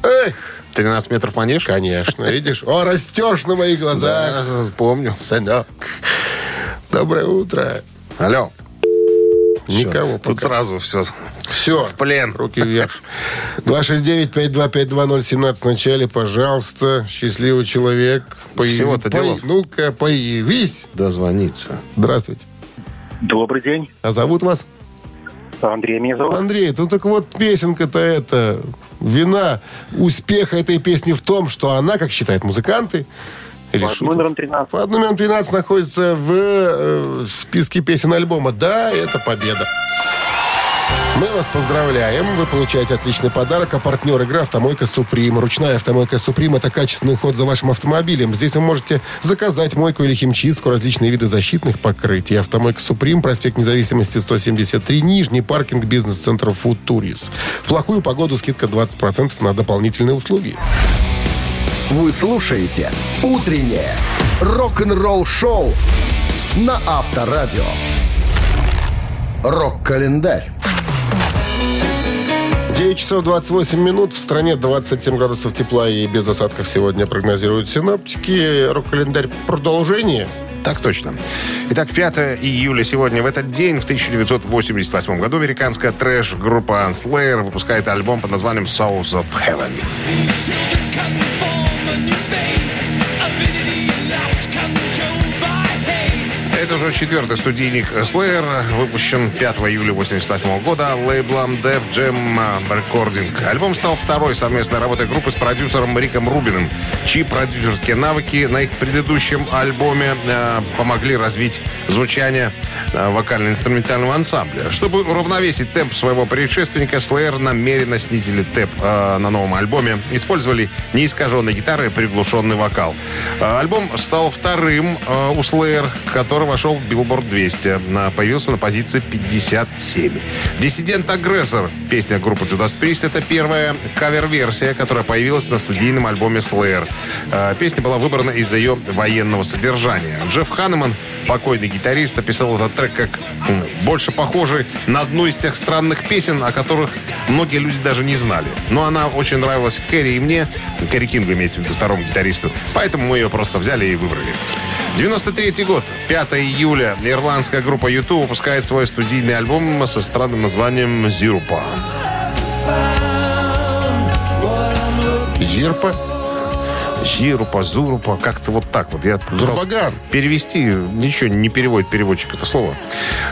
Эх, 13 метров манеж? конечно, видишь? О, растешь на моих глазах. Да, помню. Сынок. Доброе утро. Алло. Никого Тут пока. сразу все. Все. В плен. Руки вверх. 269-5252017 в начале, пожалуйста. Счастливый человек. Появи- Всего-то делов. Ну-ка, появись. Дозвониться. Здравствуйте. Добрый день. А зовут вас? Андрей меня зовут. Андрей, ну так вот песенка-то это... Вина успеха этой песни в том, что она, как считают музыканты, или Под шутят, номером 13. под номером 13 находится в э, списке песен альбома. Да, это победа. Мы вас поздравляем. Вы получаете отличный подарок. А партнер игры «Автомойка Суприм». Ручная «Автомойка Суприм» — это качественный уход за вашим автомобилем. Здесь вы можете заказать мойку или химчистку, различные виды защитных покрытий. «Автомойка Суприм», проспект Независимости, 173, Нижний паркинг бизнес-центра «Футурис». В плохую погоду скидка 20% на дополнительные услуги. Вы слушаете «Утреннее рок-н-ролл-шоу» на Авторадио. Рок-календарь. 9 часов 28 минут. В стране 27 градусов тепла и без осадков сегодня прогнозируют синоптики. Рок-календарь продолжение. Так точно. Итак, 5 июля сегодня. В этот день, в 1988 году, американская трэш-группа Slayer выпускает альбом под названием Souls of Heaven. Это уже четвертый студийник Slayer, выпущен 5 июля 1988 года лейблом Def Jam Recording. Альбом стал второй совместной работой группы с продюсером Риком Рубиным, чьи продюсерские навыки на их предыдущем альбоме э, помогли развить звучание э, вокально-инструментального ансамбля. Чтобы уравновесить темп своего предшественника, Slayer намеренно снизили темп э, на новом альбоме, использовали неискаженные гитары и приглушенный вокал. Э, Альбом стал вторым э, у Slayer, который вошел в Billboard 200. На- Появился на позиции 57. «Диссидент-агрессор» песня группы Judas Priest это первая кавер-версия, которая появилась на студийном альбоме Slayer. Э, Песня была выбрана из-за ее военного содержания. Джефф Ханнеман, покойный гитарист, описал этот трек как больше похожий на одну из тех странных песен, о которых многие люди даже не знали. Но она очень нравилась Кэрри и мне, Кэрри Кингу имеется в виду, второму гитаристу. Поэтому мы ее просто взяли и выбрали. 93 год, 5 июля, ирландская группа YouTube выпускает свой студийный альбом со странным названием «Зирупа». Зирпа. Зирупа, Зурупа, как-то вот так вот. Я Зурбаган. перевести, ничего не переводит переводчик это слово.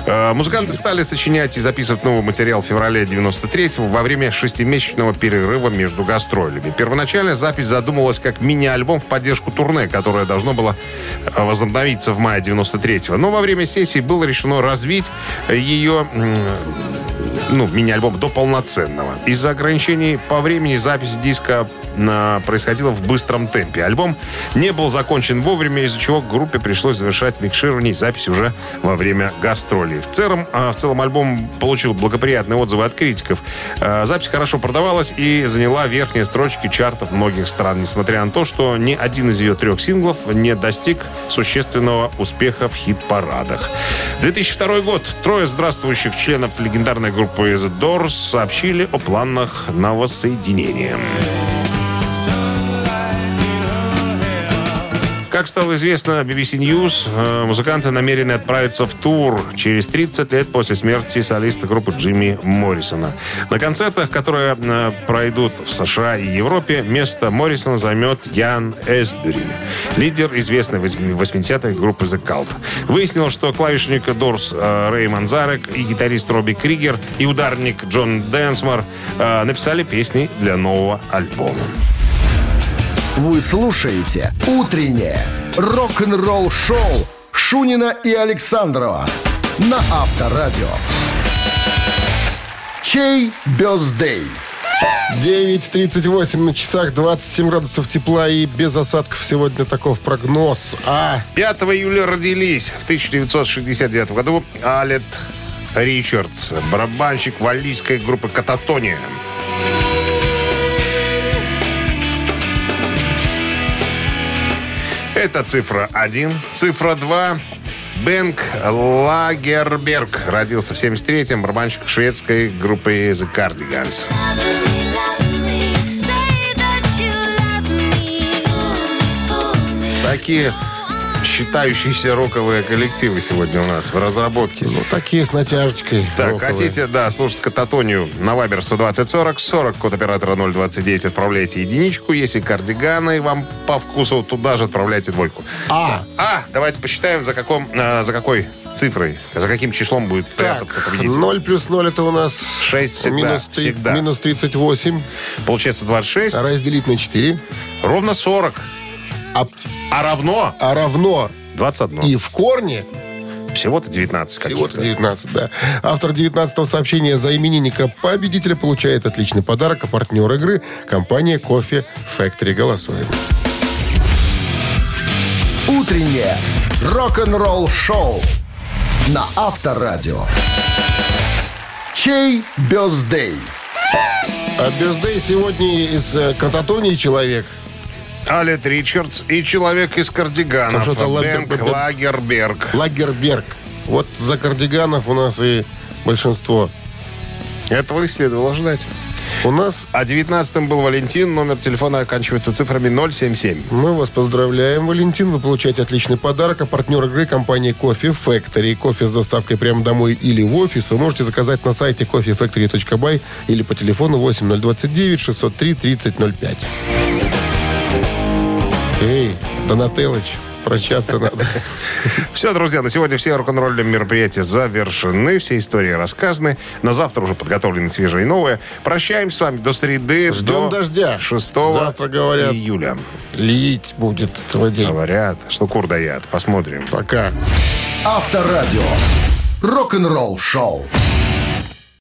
Э, Музыканты стали сочинять и записывать новый материал в феврале 93-го во время шестимесячного перерыва между гастролями. Первоначально запись задумывалась как мини-альбом в поддержку турне, которое должно было э, возобновиться в мае 93-го. Но во время сессии было решено развить ее ну, мини-альбом до полноценного. Из-за ограничений по времени запись диска происходила в быстром темпе. Альбом не был закончен вовремя, из-за чего группе пришлось завершать микширование и запись уже во время гастролей. В целом, а, в целом альбом получил благоприятные отзывы от критиков. А, Запись хорошо продавалась и заняла верхние строчки чартов многих стран, несмотря на то, что ни один из ее трех синглов не достиг существенного успеха в хит-парадах. 2002 год. Трое здравствующих членов легендарной группы The Doors сообщили о планах на воссоединение. Как стало известно BBC News, э, музыканты намерены отправиться в тур через 30 лет после смерти солиста группы Джимми Моррисона. На концертах, которые э, пройдут в США и Европе, место Моррисона займет Ян Эсбери, лидер известной 80-х группы The Cult. Выяснилось, что клавишник Doors э, Рэй Манзарек и гитарист Робби Кригер и ударник Джон Дэнсмор э, написали песни для нового альбома. Вы слушаете «Утреннее рок-н-ролл-шоу» Шунина и Александрова на Авторадио. Чей birthday? 9.38 на часах, 27 градусов тепла и без осадков сегодня таков прогноз. А 5 июля родились в 1969 году Алет Ричардс, барабанщик валлийской группы «Кататония». Это цифра 1. Цифра 2. Бенк Лагерберг родился в 73-м, барабанщик шведской группы The Cardigans. Такие считающиеся роковые коллективы сегодня у нас в разработке. ну такие с натяжечкой. Так, роковые. хотите, да, слушать кататонию на Вайбер 120 40 40, код оператора 029, отправляйте единичку. Если кардиганы вам по вкусу, туда же отправляйте двойку. А. А, давайте посчитаем, за, каком, э, за какой цифрой, за каким числом будет прятаться Так, победитель. 0 плюс 0 это у нас 6 всегда, минус, три- всегда. минус 38. Получается 26, Разделить на 4. ровно 40. А, А равно а равно 21. и в корне Всего-то 19 всего каких-то. 19, да. Автор 19 сообщения за именинника победителя получает отличный подарок, а партнер игры – компания «Кофе Factory». Голосуем. Утреннее рок-н-ролл-шоу на Авторадио. Чей бездей? А бездей сегодня из э, кататонии человек. Алет Ричардс и человек из кардиганов. Бенк б- Лагерберг. Лагерберг. Вот за кардиганов у нас и большинство. Этого и следовало ждать. У нас А 19-м был Валентин. Номер телефона оканчивается цифрами 077. мы вас поздравляем, Валентин. Вы получаете отличный подарок. А партнер игры компании Кофе Factory. Кофе с доставкой прямо домой или в офис вы можете заказать на сайте coffeefactory.by или по телефону 8029 603 3005. Эй, Донателыч, прощаться надо. Все, друзья, на сегодня все рок-н-ролльные мероприятия завершены. Все истории рассказаны. На завтра уже подготовлены свежие и новые. Прощаемся с вами до среды. Ждем до дождя. 6 Завтра, говорят, июля. лить будет целый день. Говорят, что кур дает. Посмотрим. Пока. Авторадио. Рок-н-ролл-шоу.